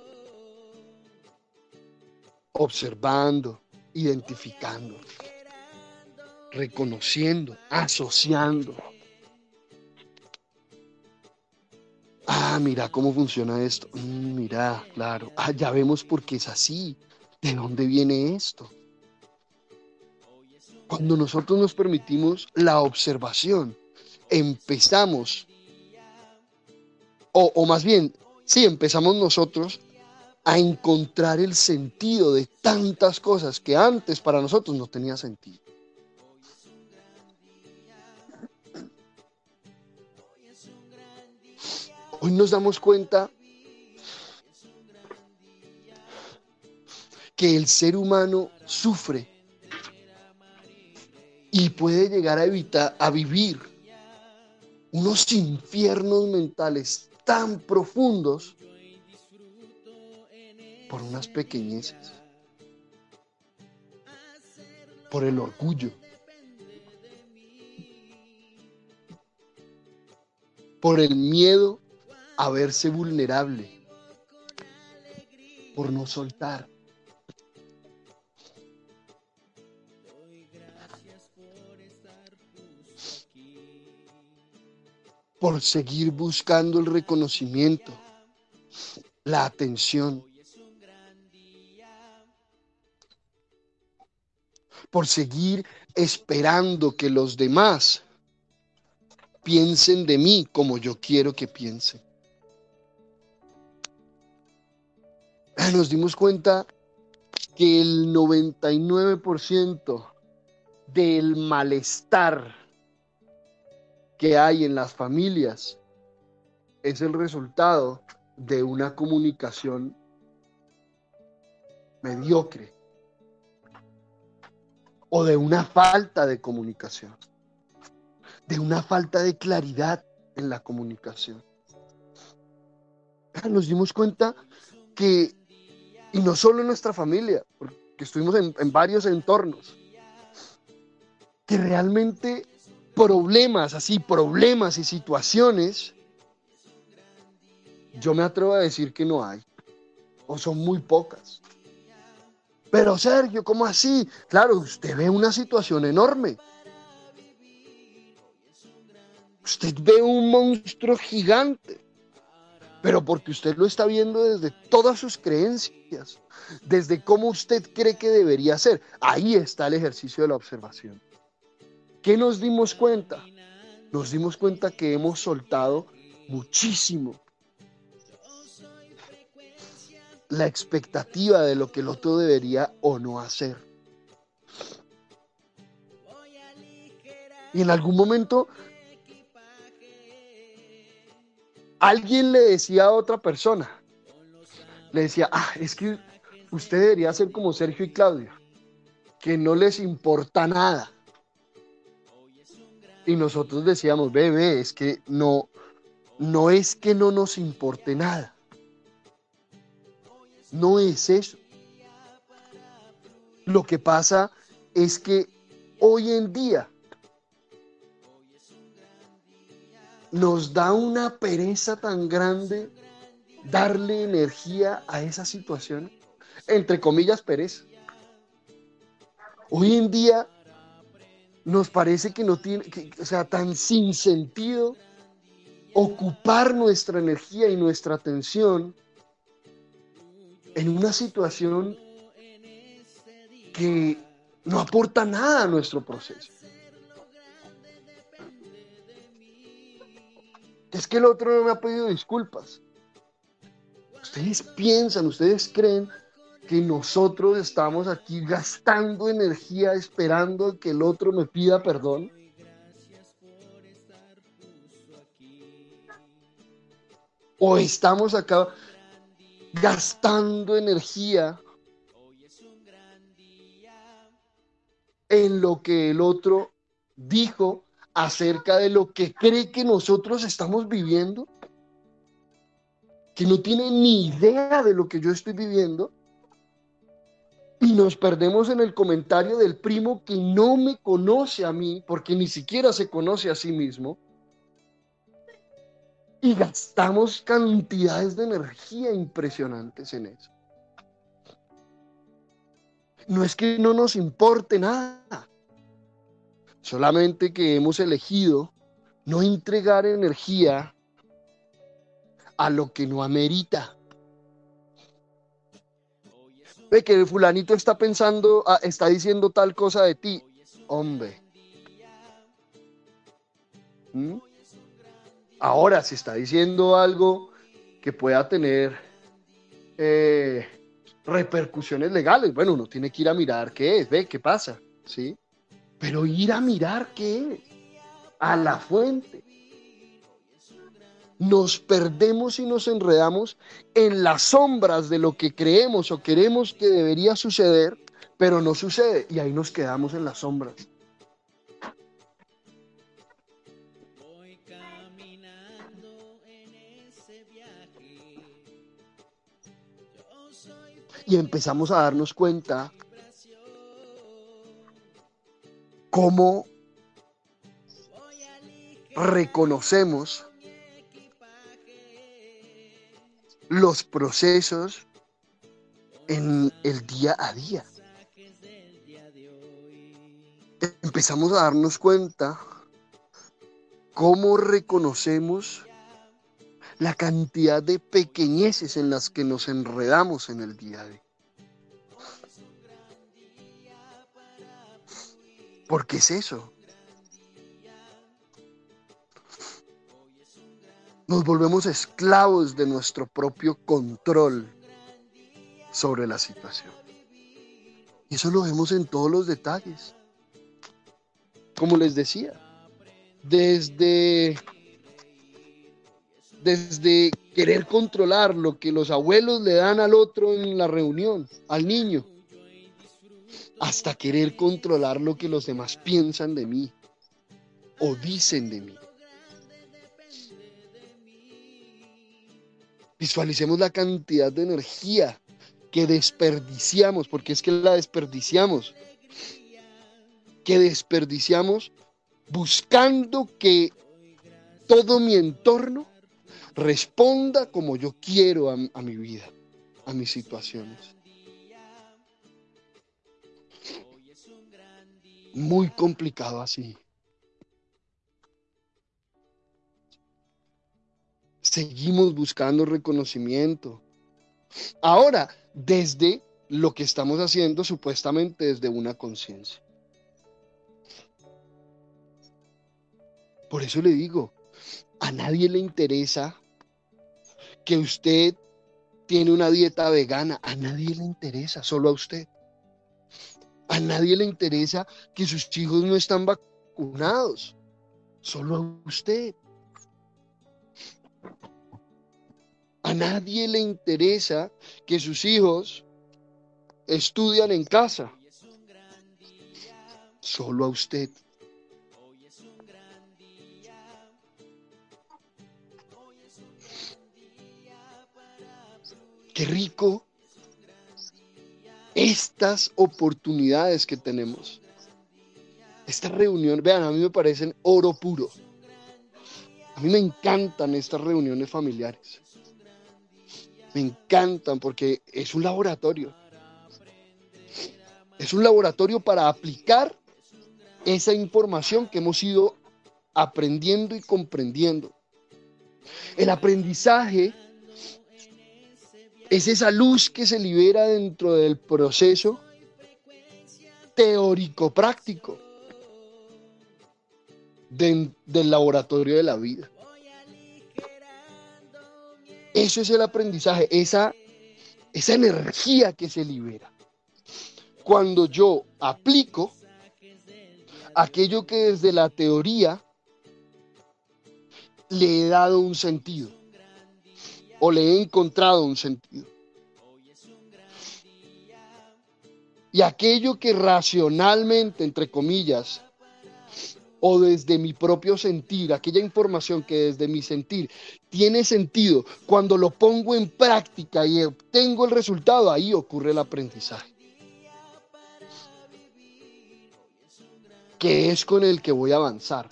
observando, identificando, reconociendo, asociando. Ah, mira cómo funciona esto. Mm, mira, claro. Ah, ya vemos por qué es así. ¿De dónde viene esto? Cuando nosotros nos permitimos la observación, empezamos, o, o más bien, sí, empezamos nosotros a encontrar el sentido de tantas cosas que antes para nosotros no tenía sentido. Hoy nos damos cuenta que el ser humano sufre y puede llegar a evitar a vivir unos infiernos mentales tan profundos por unas pequeñeces, por el orgullo, por el miedo a verse vulnerable, por no soltar. por seguir buscando el reconocimiento, la atención, por seguir esperando que los demás piensen de mí como yo quiero que piensen. Ah, nos dimos cuenta que el 99% del malestar que hay en las familias es el resultado de una comunicación mediocre o de una falta de comunicación, de una falta de claridad en la comunicación. Nos dimos cuenta que, y no solo en nuestra familia, porque estuvimos en, varios entornos, que realmente problemas, así, problemas y situaciones, yo me atrevo a decir que no hay. o son muy pocas. Pero Sergio, ¿cómo así? Claro, usted ve una situación enorme. Usted ve un monstruo gigante, pero porque usted lo está viendo desde todas sus creencias, desde cómo usted cree que debería ser. Ahí está el ejercicio de la observación. ¿Qué nos dimos cuenta? Nos dimos cuenta que hemos soltado muchísimo la expectativa de lo que el otro debería o no hacer. Y en algún momento alguien le decía a otra persona, le decía, ah, es que usted debería ser como Sergio y Claudia, que no les importa nada. Y nosotros decíamos, bebé, es que no, no es que no nos importe nada. No es eso. Lo que pasa es que hoy en día nos da una pereza tan grande darle energía a esa situación, entre comillas, pereza. Hoy en día nos parece que no tiene, o sea, tan sin sentido ocupar nuestra energía y nuestra atención en una situación que no aporta nada a nuestro proceso. Es que el otro no me ha pedido disculpas. Ustedes piensan, ustedes creen que nosotros estamos aquí gastando energía esperando que el otro me pida perdón. O estamos acá gastando energía en lo que el otro dijo acerca de lo que cree que nosotros estamos viviendo, que no tiene ni idea de lo que yo estoy viviendo, y nos perdemos en el comentario del primo que no me conoce a mí, porque ni siquiera se conoce a sí mismo, y gastamos cantidades de energía impresionantes en eso. No es que no nos importe nada, solamente que hemos elegido no entregar energía a lo que no amerita. Ve que el fulanito está pensando, ah, está diciendo tal cosa de ti. Hombre. ¿Mm? Ahora, si está diciendo algo que pueda tener eh, repercusiones legales, bueno, uno tiene que ir a mirar qué es, ve qué pasa, ¿sí? Pero ir a mirar qué es, a la fuente. Nos perdemos y nos enredamos en las sombras de lo que creemos o queremos que debería suceder, pero no sucede y ahí nos quedamos en las sombras. Y empezamos a darnos cuenta cómo reconocemos los procesos en el día a día. Empezamos a darnos cuenta cómo reconocemos la cantidad de pequeñeces en las que nos enredamos en el día día. ¿Por es eso? Nos volvemos esclavos de nuestro propio control sobre la situación. Y eso lo vemos en todos los detalles. Como les decía, desde desde querer controlar lo que los abuelos le dan al otro en la reunión, al niño, hasta querer controlar lo que los demás piensan de mí o dicen de mí. Visualicemos la cantidad de energía que desperdiciamos, porque es que la desperdiciamos, que desperdiciamos buscando que todo mi entorno responda como yo quiero a, mi vida. a mis situaciones. Muy complicado así. Seguimos buscando reconocimiento. Ahora, desde lo que estamos haciendo supuestamente desde una conciencia. Por eso le digo, a nadie le interesa que usted tiene una dieta vegana, a nadie le interesa, solo a usted. A nadie le interesa que sus hijos no están vacunados, solo a usted. A nadie le interesa que sus hijos estudian en casa. Solo a usted. Qué rico estas oportunidades que tenemos. Esta reunión, vean, a mí me parecen oro puro. A mí me encantan estas reuniones familiares. Me encantan porque es un laboratorio. Es un laboratorio para aplicar esa información que hemos ido aprendiendo y comprendiendo. El aprendizaje es esa luz que se libera dentro del proceso teórico-práctico del laboratorio de la vida. Eso es el aprendizaje, esa, esa energía que se libera cuando yo aplico aquello que desde la teoría le he dado un sentido o le he encontrado un sentido. Y aquello que racionalmente, entre comillas, o desde mi propio sentir, aquella información que desde mi sentir tiene sentido, cuando lo pongo en práctica y obtengo el resultado, ahí ocurre el aprendizaje. que es con el que voy a avanzar.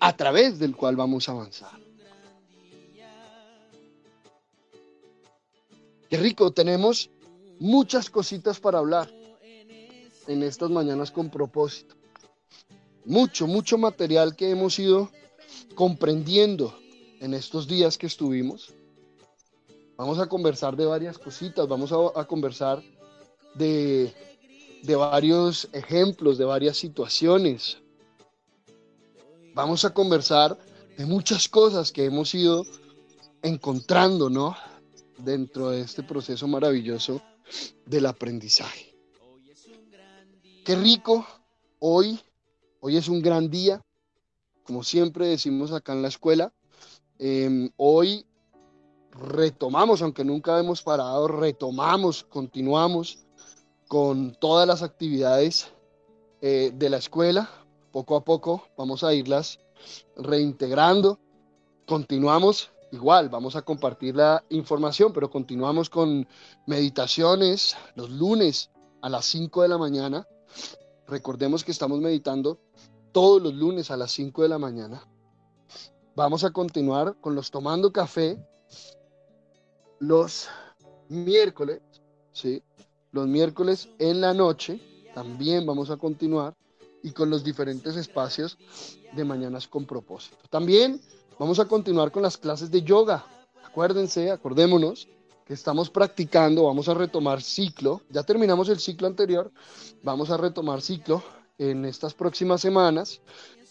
A través del cual vamos a avanzar. Qué rico, tenemos muchas cositas para hablar en estas mañanas con propósito. Mucho, mucho material que hemos ido comprendiendo en estos días que estuvimos. Vamos a conversar de varias cositas, vamos a, a conversar de de varios ejemplos, de varias situaciones. Vamos a conversar de muchas cosas que hemos ido encontrando, ¿no? Dentro de este proceso maravilloso del aprendizaje. Qué rico, hoy, hoy es un gran día, como siempre decimos acá en la escuela. Em, hoy retomamos, aunque nunca hemos parado, retomamos, continuamos con todas las actividades eh, de la escuela. Poco a poco vamos a irlas reintegrando. Continuamos igual, vamos a compartir la información, pero continuamos con meditaciones los lunes a las 5 de la mañana. Recordemos que estamos meditando todos los lunes a las 5 de la mañana. Vamos a continuar con los tomando café los miércoles, ¿sí? Los miércoles en la noche también vamos a continuar y con los diferentes espacios de Mañanas con propósito. También vamos a continuar con las clases de yoga. Acuérdense, acordémonos que estamos practicando, vamos a retomar ciclo. Ya terminamos el ciclo anterior, vamos a retomar ciclo en estas próximas semanas.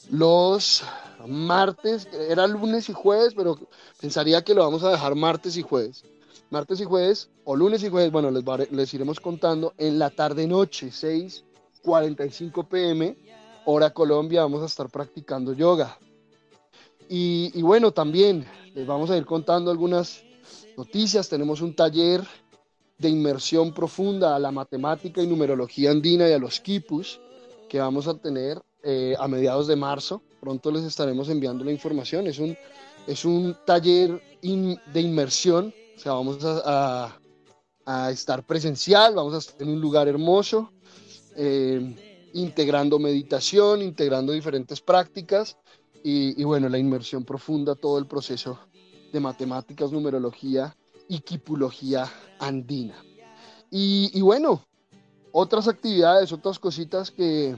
Los martes, era lunes y jueves, pero pensaría que lo vamos a dejar martes y jueves martes y jueves, o lunes y jueves, bueno, les, les iremos contando en la tarde-noche, 6:45 pm, hora Colombia, vamos a estar practicando yoga. Y, bueno, también les vamos a ir contando algunas noticias. Tenemos un taller de inmersión profunda a la matemática y numerología andina y a los quipus que vamos a tener eh, a mediados de marzo. Pronto les estaremos enviando la información. Es un, es un taller de inmersión o sea, vamos a, estar presencial, vamos a estar en un lugar hermoso, eh, integrando meditación, integrando diferentes prácticas y, bueno, la inmersión profunda, todo el proceso de matemáticas, numerología y quipulogía andina. Y, bueno, otras actividades, otras cositas que,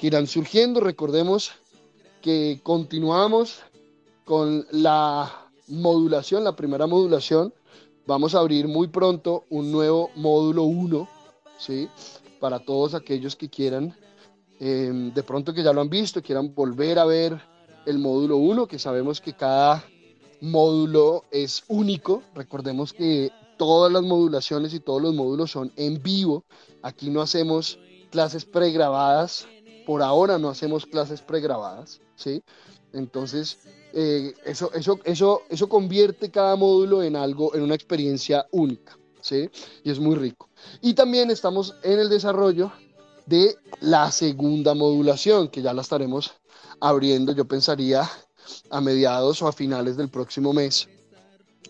que irán surgiendo. Recordemos que continuamos con la modulación, la primera modulación. Vamos a abrir muy pronto un nuevo módulo 1, ¿sí? Para todos aquellos que quieran, em, de pronto que ya lo han visto, quieran volver a ver el módulo 1, que sabemos que cada módulo es único. Recordemos que todas las modulaciones y todos los módulos son en vivo. Aquí no hacemos clases pregrabadas. Por ahora no hacemos clases pregrabadas, ¿sí? Entonces, eh, eso, eso, eso, eso convierte cada módulo en algo, en una experiencia única, ¿sí? Y es muy rico. Y también estamos en el desarrollo de la segunda modulación, que ya la estaremos abriendo, yo pensaría, a mediados o a finales del próximo mes.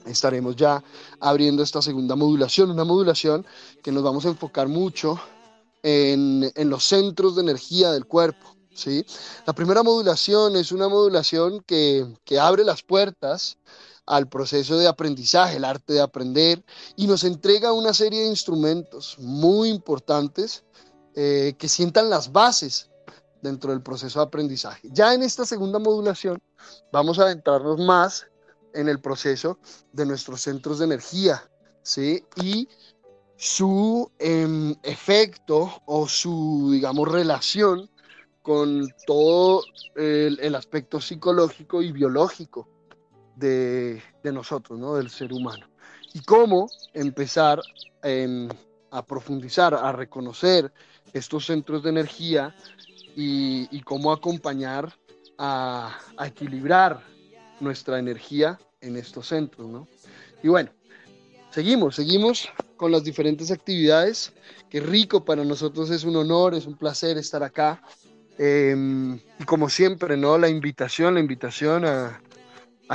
Estaremos ya abriendo esta segunda modulación, una modulación que nos vamos a enfocar mucho en, en los centros de energía del cuerpo, ¿sí? La primera modulación es una modulación que, que abre las puertas al proceso de aprendizaje, el arte de aprender, y nos entrega una serie de instrumentos muy importantes eh, que sientan las bases dentro del proceso de aprendizaje. Ya en esta segunda modulación vamos a adentrarnos más en el proceso de nuestros centros de energía, ¿sí? Y su em, efecto o su, digamos, relación con todo el, aspecto psicológico y biológico de, nosotros, ¿no? del ser humano. Y cómo empezar a profundizar, a reconocer estos centros de energía y, cómo acompañar a, equilibrar nuestra energía en estos centros. ¿no? Y bueno, seguimos, seguimos con las diferentes actividades. Qué rico para nosotros, es un honor, es un placer estar acá Em, y como siempre, ¿no? La invitación, la invitación a,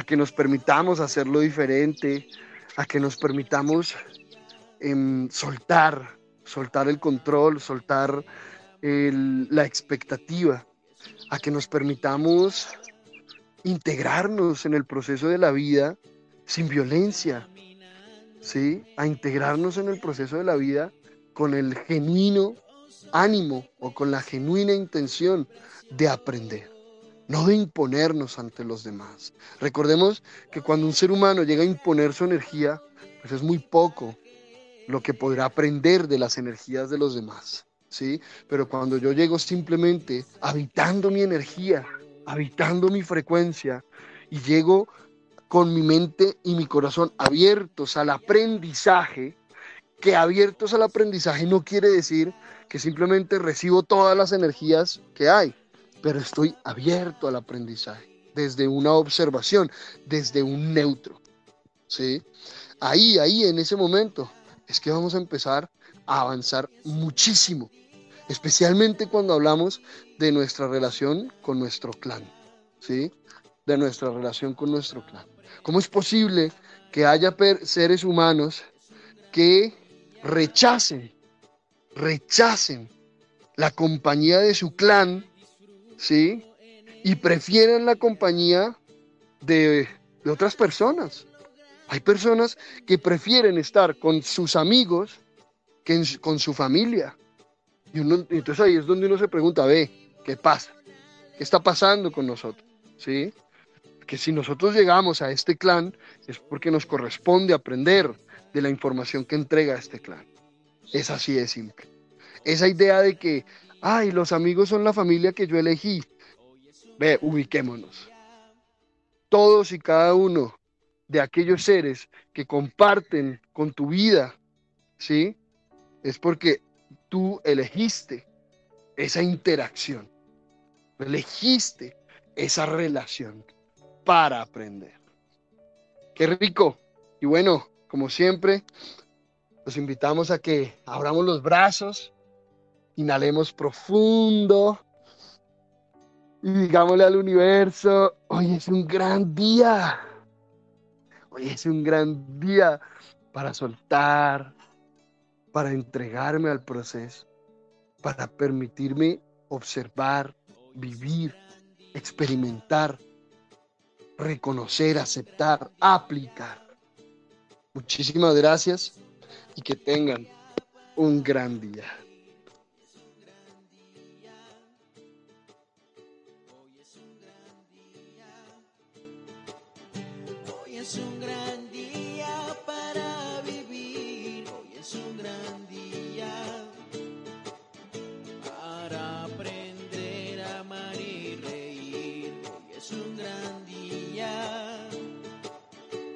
que nos permitamos hacerlo diferente, a que nos permitamos em, soltar, soltar el control, soltar la expectativa, a que nos permitamos integrarnos en el proceso de la vida sin violencia, ¿sí? A integrarnos en el proceso de la vida con el genuino ánimo o con la genuina intención de aprender, no de imponernos ante los demás. Recordemos que cuando un ser humano llega a imponer su energía, pues es muy poco lo que podrá aprender de las energías de los demás. ¿sí? Pero cuando yo llego simplemente habitando mi energía, habitando mi frecuencia y llego con mi mente y mi corazón abiertos al aprendizaje, que abiertos al aprendizaje no quiere decir que simplemente recibo todas las energías que hay, pero estoy abierto al aprendizaje, desde una observación, desde un neutro. ¿sí? Ahí, ahí, en ese momento, es que vamos a empezar a avanzar muchísimo, especialmente cuando hablamos de nuestra relación con nuestro clan, ¿sí? De nuestra relación con nuestro clan. ¿Cómo es posible que haya seres humanos que rechacen rechacen la compañía de su clan, ¿sí? Y prefieren la compañía de, otras personas. Hay personas que prefieren estar con sus amigos que con su familia. Y entonces ahí es donde uno se pregunta, ve, ¿qué pasa? ¿Qué está pasando con nosotros? ¿Sí? Que si nosotros llegamos a este clan es porque nos corresponde aprender de la información que entrega este clan. Es así de simple. Esa idea de que, ay, los amigos son la familia que yo elegí. Ve, ubiquémonos. Todos y cada uno de aquellos seres que comparten con tu vida, ¿sí? Es porque tú elegiste esa interacción, elegiste esa relación para aprender. Qué rico. Y bueno, como siempre, los invitamos a que abramos los brazos, inhalemos profundo y digámosle al universo, hoy es un gran día, hoy es un gran día para soltar, para entregarme al proceso, para permitirme observar, vivir, experimentar reconocer, aceptar, aplicar. Muchísimas gracias y que tengan un gran día. es un gran día para vivir, hoy es un gran día.